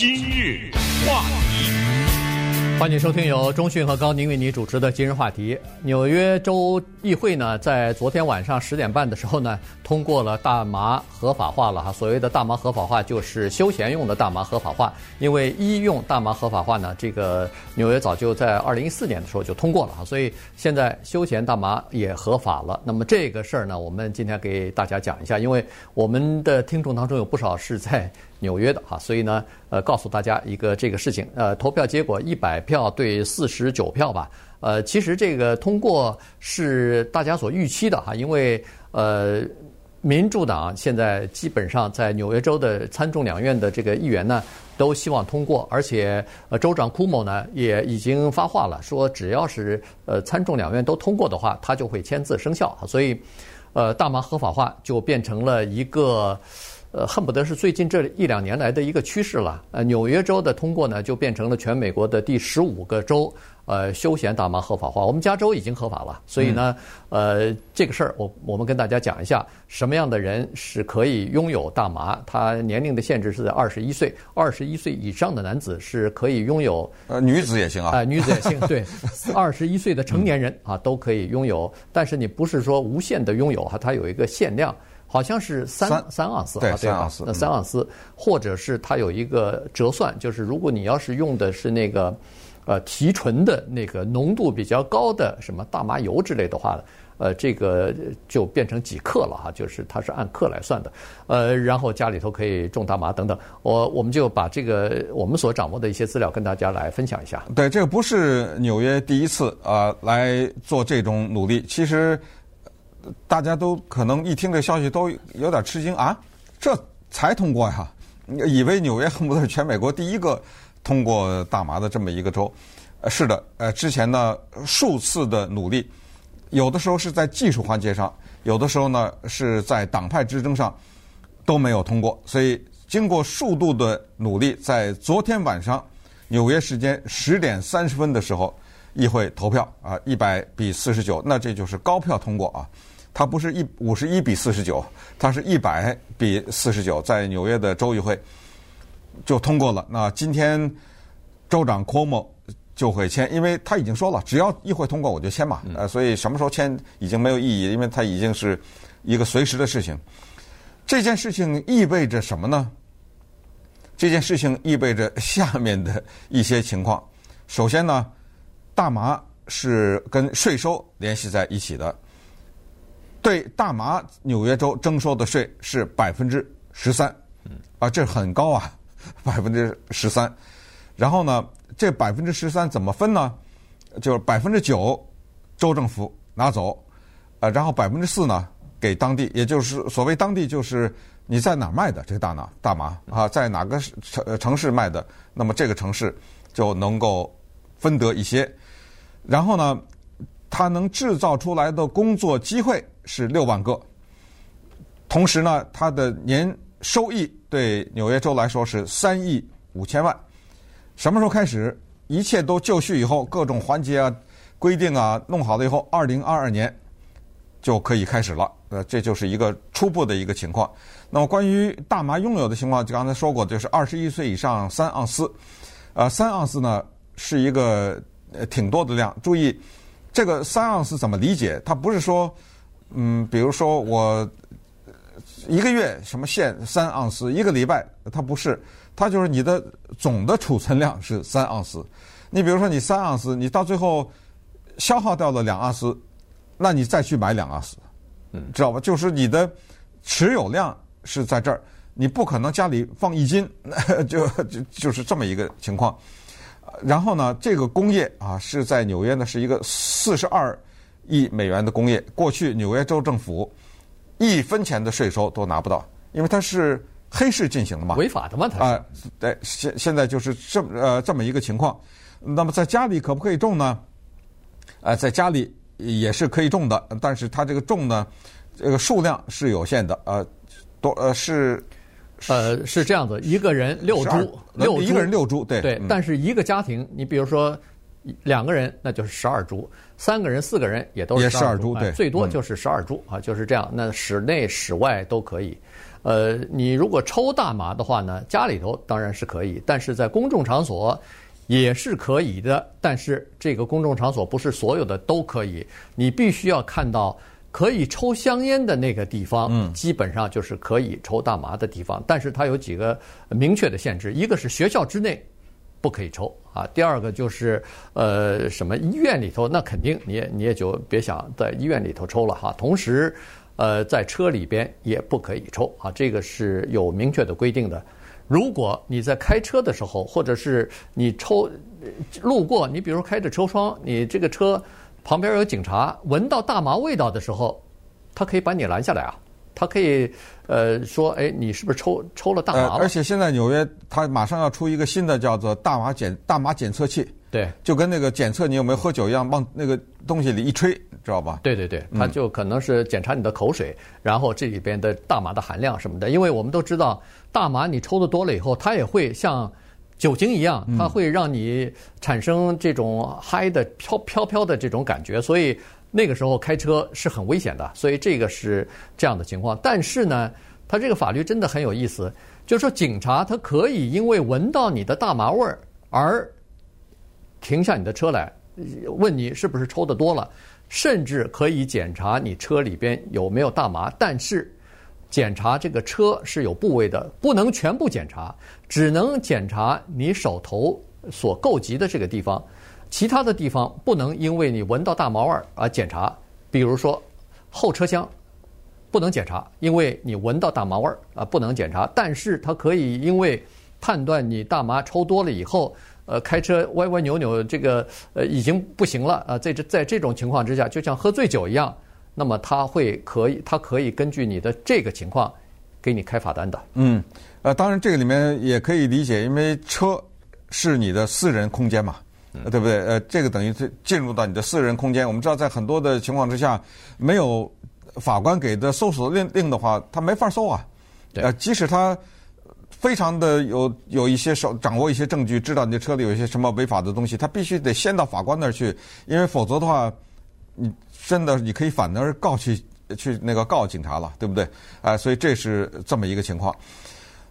今日话题。欢迎收听由中讯和高宁为你主持的今日话题。纽约州议会呢，在昨天晚上十点半的时候呢，通过了大麻合法化了哈。所谓的大麻合法化，就是休闲用的大麻合法化。因为医用大麻合法化呢，这个纽约早就在二零一四年的时候就通过了哈，所以现在休闲大麻也合法了。那么这个事儿呢，我们今天给大家讲一下，因为我们的听众当中有不少是在。纽约的哈，所以呢，呃，告诉大家一个这个事情，呃，投票结果一百票对四十九票吧，呃，其实这个通过是大家所预期的哈，因为呃，民主党现在基本上在纽约州的参众两院的这个议员呢，都希望通过，而且呃，州长库莫呢也已经发话了，说只要是呃参众两院都通过的话，他就会签字生效，所以呃，大麻合法化就变成了一个。呃，恨不得是最近这一两年来的一个趋势了。呃，纽约州的通过呢，就变成了全美国的第十五个州，呃，休闲大麻合法化。我们加州已经合法了，所以呢，呃，这个事儿我我们跟大家讲一下，什么样的人是可以拥有大麻？他年龄的限制是在二十一岁，二十一岁以上的男子是可以拥有。呃，女子也行啊。呃，女子也行，对，二十一岁的成年人啊都可以拥有，但是你不是说无限的拥有哈，它有一个限量。好像是三三,三盎司，对，三盎司，那三盎司，或者是它有一个折算，就是如果你要是用的是那个，呃，提纯的那个浓度比较高的什么大麻油之类的话，呃，这个就变成几克了哈，就是它是按克来算的，呃，然后家里头可以种大麻等等，我我们就把这个我们所掌握的一些资料跟大家来分享一下。对，这个不是纽约第一次啊、呃、来做这种努力，其实。大家都可能一听这消息都有点吃惊啊，这才通过呀？以为纽约恨不得是全美国第一个通过大麻的这么一个州。呃，是的，呃，之前呢数次的努力，有的时候是在技术环节上，有的时候呢是在党派之争上都没有通过。所以经过数度的努力，在昨天晚上纽约时间十点三十分的时候，议会投票啊，一百比四十九，那这就是高票通过啊。它不是一五十一比四十九，它是一百比四十九，在纽约的州议会就通过了。那今天州长 Cuomo 就会签，因为他已经说了，只要议会通过我就签嘛。呃，所以什么时候签已经没有意义，因为它已经是一个随时的事情。这件事情意味着什么呢？这件事情意味着下面的一些情况。首先呢，大麻是跟税收联系在一起的。对大麻，纽约州征收的税是百分之十三，啊，这很高啊，百分之十三。然后呢，这百分之十三怎么分呢？就是百分之九州政府拿走，呃，然后百分之四呢给当地，也就是所谓当地就是你在哪儿卖的这个大麻大麻啊，在哪个城城市卖的，那么这个城市就能够分得一些。然后呢，它能制造出来的工作机会。是六万个，同时呢，它的年收益对纽约州来说是三亿五千万。什么时候开始？一切都就绪以后，各种环节啊、规定啊弄好了以后，二零二二年就可以开始了。呃，这就是一个初步的一个情况。那么关于大麻拥有的情况，就刚才说过，就是二十一岁以上三盎司。呃，三盎司呢是一个呃挺多的量。注意，这个三盎司怎么理解？它不是说。嗯，比如说我一个月什么限三盎司，一个礼拜它不是，它就是你的总的储存量是三盎司。你比如说你三盎司，你到最后消耗掉了两盎司，那你再去买两盎司，嗯，知道吧？就是你的持有量是在这儿，你不可能家里放一斤，就就就是这么一个情况。然后呢，这个工业啊是在纽约呢是一个四十二。亿美元的工业，过去纽约州政府一分钱的税收都拿不到，因为它是黑市进行的嘛，违法的嘛，它啊，对，现现在就是这么呃这么一个情况。那么在家里可不可以种呢？呃，在家里也是可以种的，但是它这个种呢，这个数量是有限的，呃，多呃是，呃是这样子，一个人六株，六一个人六株，对对，但是一个家庭，你比如说。两个人那就是十二株，三个人、四个人也都是十二株，对，最多就是十二株啊，就是这样。那室内、室外都可以。呃，你如果抽大麻的话呢，家里头当然是可以，但是在公众场所也是可以的。但是这个公众场所不是所有的都可以，你必须要看到可以抽香烟的那个地方，嗯，基本上就是可以抽大麻的地方。但是它有几个明确的限制，一个是学校之内不可以抽啊，第二个就是呃什么医院里头，那肯定你也你也就别想在医院里头抽了哈。同时。呃，在车里边也不可以抽啊，这个是有明确的规定的。如果你在开车的时候，或者是你抽路过，你比如开着车窗，你这个车旁边有警察，闻到大麻味道的时候，他可以把你拦下来啊，他可以呃说，哎，你是不是抽抽了大麻了？呃，而且现在纽约它马上要出一个新的叫做大麻检大麻检测器。对，就跟那个检测你有没有喝酒一样，往那个东西里一吹，知道吧？对对对，它就可能是检查你的口水，嗯、然后这里边的大麻的含量什么的。因为我们都知道，大麻你抽的多了以后，它也会像酒精一样，它会让你产生这种嗨的飘飘飘的这种感觉，所以那个时候开车是很危险的。所以这个是这样的情况。但是呢，它这个法律真的很有意思，就是说警察他可以因为闻到你的大麻味儿而。停下你的车来，问你是不是抽得多了，甚至可以检查你车里边有没有大麻。但是，检查这个车是有部位的，不能全部检查，只能检查你手头所够及的这个地方，其他的地方不能因为你闻到大麻味儿而检查。比如说，后车厢不能检查，因为你闻到大麻味儿啊，不能检查。但是它可以因为判断你大麻抽多了以后。呃，开车歪歪扭扭，这个呃已经不行了啊！在这在这种情况之下，就像喝醉酒一样，那么他会可以，他可以根据你的这个情况，给你开罚单的。嗯，呃，当然这个里面也可以理解，因为车是你的私人空间嘛，对不对？呃，这个等于是进入到你的私人空间。我们知道，在很多的情况之下，没有法官给的搜索令令的话，他没法搜啊。呃，即使他。非常的有有一些手掌握一些证据，知道你的车里有一些什么违法的东西，他必须得先到法官那儿去，因为否则的话，你真的你可以反而告去去那个告警察了，对不对？啊、呃，所以这是这么一个情况。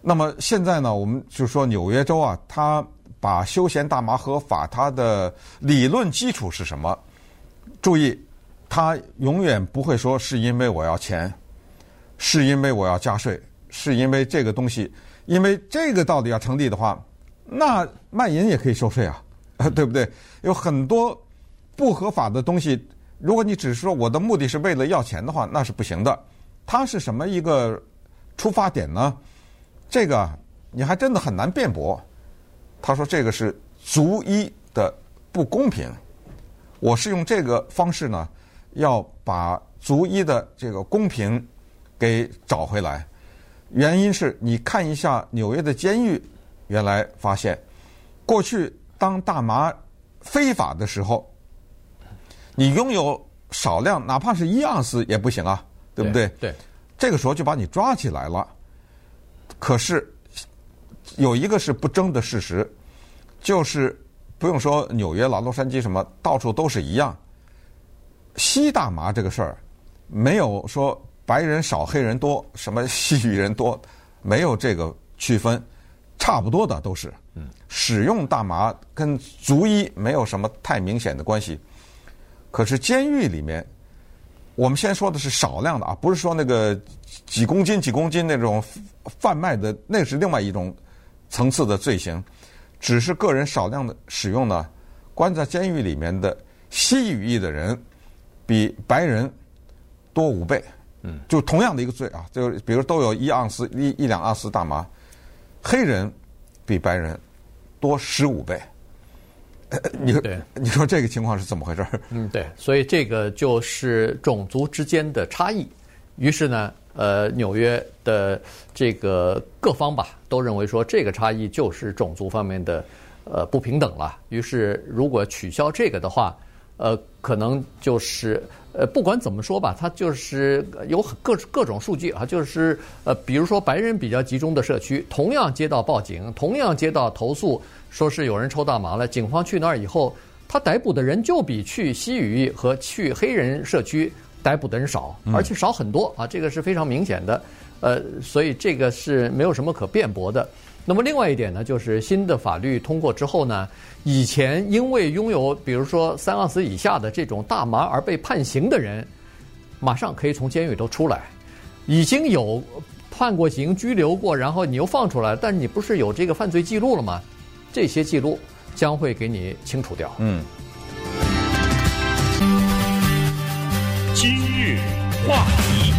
那么现在呢，我们就说纽约州啊，他把休闲大麻合法，它的理论基础是什么？注意，他永远不会说是因为我要钱，是因为我要加税，是因为这个东西。因为这个道理要成立的话，那卖淫也可以收税啊，对不对？有很多不合法的东西，如果你只是说我的目的是为了要钱的话，那是不行的。它是什么一个出发点呢？这个你还真的很难辩驳。他说这个是逐一的不公平，我是用这个方式呢，要把逐一的这个公平给找回来。原因是你看一下纽约的监狱，原来发现，过去当大麻非法的时候，你拥有少量，哪怕是一盎司也不行啊，对不对？对，这个时候就把你抓起来了。可是有一个是不争的事实，就是不用说纽约了，洛杉矶什么，到处都是一样。吸大麻这个事儿，没有说。白人少，黑人多，什么西语人多，没有这个区分，差不多的都是。使用大麻跟族医没有什么太明显的关系。可是监狱里面，我们先说的是少量的啊，不是说那个几公斤几公斤那种贩卖的，那是另外一种层次的罪行。只是个人少量的使用呢，关在监狱里面的西语裔的人比白人多五倍。嗯，就同样的一个罪啊，就比如都有一盎司一一两盎司大麻，黑人比白人多十五倍。你说，你说这个情况是怎么回事？嗯，对，所以这个就是种族之间的差异。于是呢，呃，纽约的这个各方吧，都认为说这个差异就是种族方面的呃不平等了。于是，如果取消这个的话，呃，可能就是。呃，不管怎么说吧，它就是有各各种数据啊，就是呃，比如说白人比较集中的社区，同样接到报警，同样接到投诉，说是有人抽大麻了，警方去那儿以后，他逮捕的人就比去西语和去黑人社区逮捕的人少，而且少很多啊，这个是非常明显的。呃，所以这个是没有什么可辩驳的。那么另外一点呢，就是新的法律通过之后呢，以前因为拥有比如说三盎司以下的这种大麻而被判刑的人，马上可以从监狱都出来。已经有判过刑、拘留过，然后你又放出来，但你不是有这个犯罪记录了吗？这些记录将会给你清除掉。嗯。话题。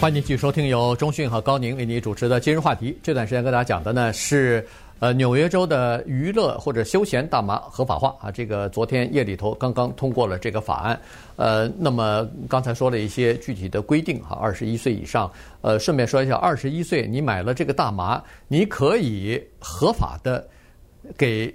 欢迎继续收听由中讯和高宁为你主持的今日话题。这段时间跟大家讲的呢是，呃，纽约州的娱乐或者休闲大麻合法化啊。这个昨天夜里头刚刚通过了这个法案。呃，那么刚才说了一些具体的规定哈，二十一岁以上。呃，顺便说一下，二十一岁你买了这个大麻，你可以合法的给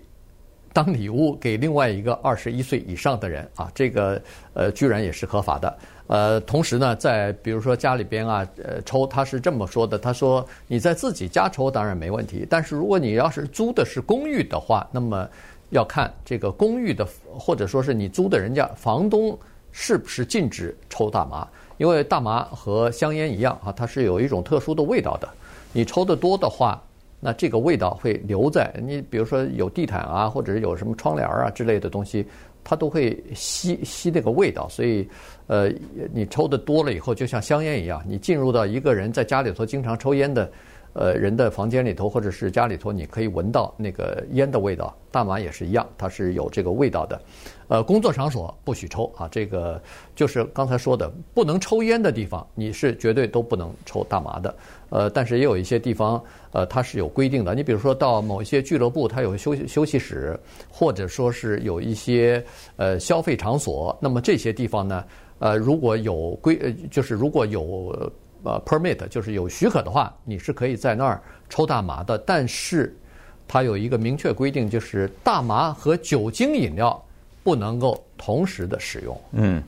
当礼物给另外一个二十一岁以上的人啊。这个呃，居然也是合法的。呃，同时呢，在比如说家里边啊，呃，抽他是这么说的，他说你在自己家抽当然没问题，但是如果你要是租的是公寓的话，那么要看这个公寓的或者说是你租的人家房东是不是禁止抽大麻，因为大麻和香烟一样啊，它是有一种特殊的味道的，你抽得多的话，那这个味道会留在你，比如说有地毯啊，或者是有什么窗帘啊之类的东西。它都会吸吸那个味道，所以，呃，你抽的多了以后，就像香烟一样，你进入到一个人在家里头经常抽烟的，呃，人的房间里头或者是家里头，你可以闻到那个烟的味道。大麻也是一样，它是有这个味道的。呃，工作场所不许抽啊，这个就是刚才说的，不能抽烟的地方，你是绝对都不能抽大麻的。呃，但是也有一些地方，呃，它是有规定的。你比如说到某一些俱乐部，它有休息休息室，或者说是有一些呃消费场所，那么这些地方呢，呃，如果有规，呃，就是如果有呃 permit，就是有许可的话，你是可以在那儿抽大麻的。但是它有一个明确规定，就是大麻和酒精饮料。不能够同时的使用。嗯，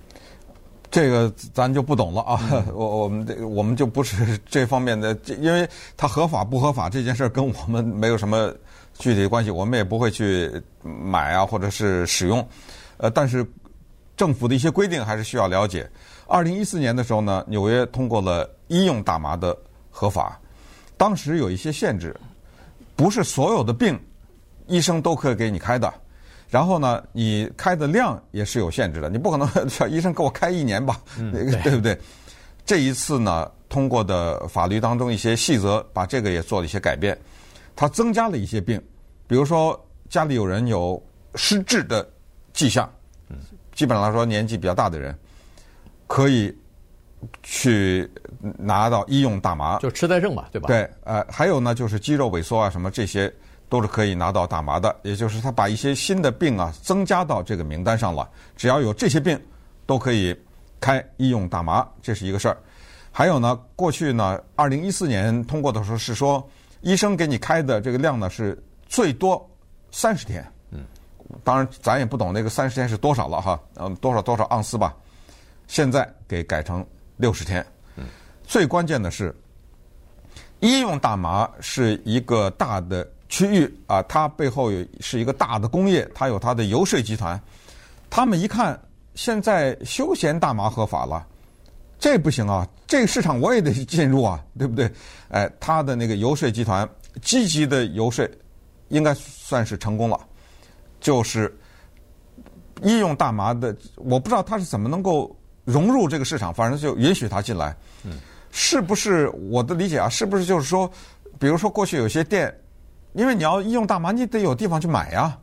这个咱就不懂了啊。我我们这我们就不是这方面的，因为它合法不合法这件事跟我们没有什么具体关系，我们也不会去买啊，或者是使用。呃，但是政府的一些规定还是需要了解。二零一四年的时候呢，纽约通过了医用大麻的合法，当时有一些限制，不是所有的病医生都可以给你开的。然后呢，你开的量也是有限制的，你不可能叫医生给我开一年吧，对不对？这一次呢，通过的法律当中一些细则，把这个也做了一些改变，它增加了一些病，比如说家里有人有失智的迹象，基本上来说年纪比较大的人，可以去拿到医用大麻，就痴呆症嘛，对吧？对，呃，还有呢，就是肌肉萎缩啊，什么这些。都是可以拿到大麻的，也就是他把一些新的病啊增加到这个名单上了。只要有这些病，都可以开医用大麻，这是一个事儿。还有呢，过去呢，二零一四年通过的时候是说，医生给你开的这个量呢是最多三十天。嗯，当然咱也不懂那个三十天是多少了哈，嗯，多少多少盎司吧。现在给改成六十天。最关键的是，医用大麻是一个大的。区域啊，它背后有是一个大的工业，它有它的游说集团。他们一看，现在休闲大麻合法了，这不行啊，这个市场我也得进入啊，对不对？哎，他的那个游说集团积极的游说，应该算是成功了。就是医用大麻的，我不知道他是怎么能够融入这个市场，反正就允许他进来。嗯，是不是我的理解啊？是不是就是说，比如说过去有些店。因为你要医用大麻，你得有地方去买呀。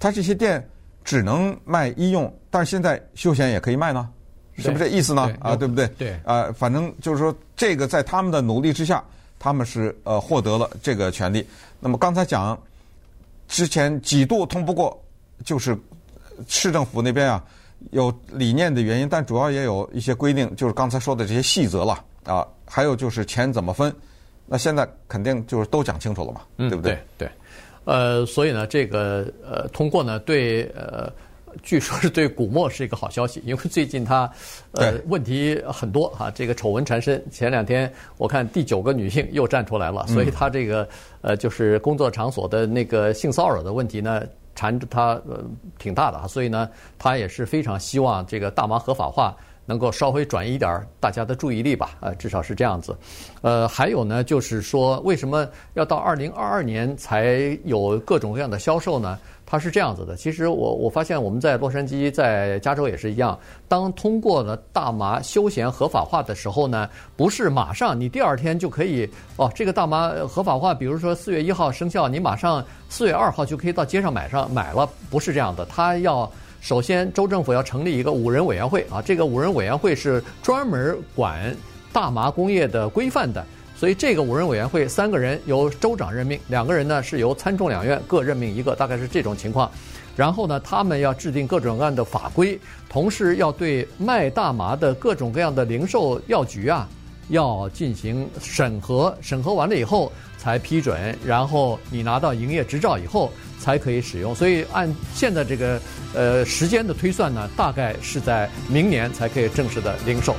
他这些店只能卖医用，但是现在休闲也可以卖呢，是不是这意思呢？啊，对不对？对。啊，反正就是说，这个在他们的努力之下，他们是呃获得了这个权利。那么刚才讲，之前几度通不过，就是市政府那边啊有理念的原因，但主要也有一些规定，就是刚才说的这些细则了啊，还有就是钱怎么分。那现在肯定就是都讲清楚了嘛，嗯、对不对？对，呃，所以呢，这个呃通过呢，对呃，据说是对古默是一个好消息，因为最近他呃问题很多哈、啊，这个丑闻缠身。前两天我看第九个女性又站出来了，所以他这个呃就是工作场所的那个性骚扰的问题呢，缠着他呃挺大的啊，所以呢，他也是非常希望这个大麻合法化。能够稍微转移一点大家的注意力吧，呃，至少是这样子。呃，还有呢，就是说为什么要到二零二二年才有各种各样的销售呢？它是这样子的。其实我我发现我们在洛杉矶、在加州也是一样，当通过了大麻休闲合法化的时候呢，不是马上你第二天就可以哦，这个大麻合法化，比如说四月一号生效，你马上四月二号就可以到街上买上买了，不是这样的，它要。首先，州政府要成立一个五人委员会啊，这个五人委员会是专门管大麻工业的规范的，所以这个五人委员会三个人由州长任命，两个人呢是由参众两院各任命一个，大概是这种情况。然后呢，他们要制定各种各样的法规，同时要对卖大麻的各种各样的零售药局啊，要进行审核，审核完了以后才批准，然后你拿到营业执照以后。才可以使用，所以按现在这个呃时间的推算呢，大概是在明年才可以正式的零售。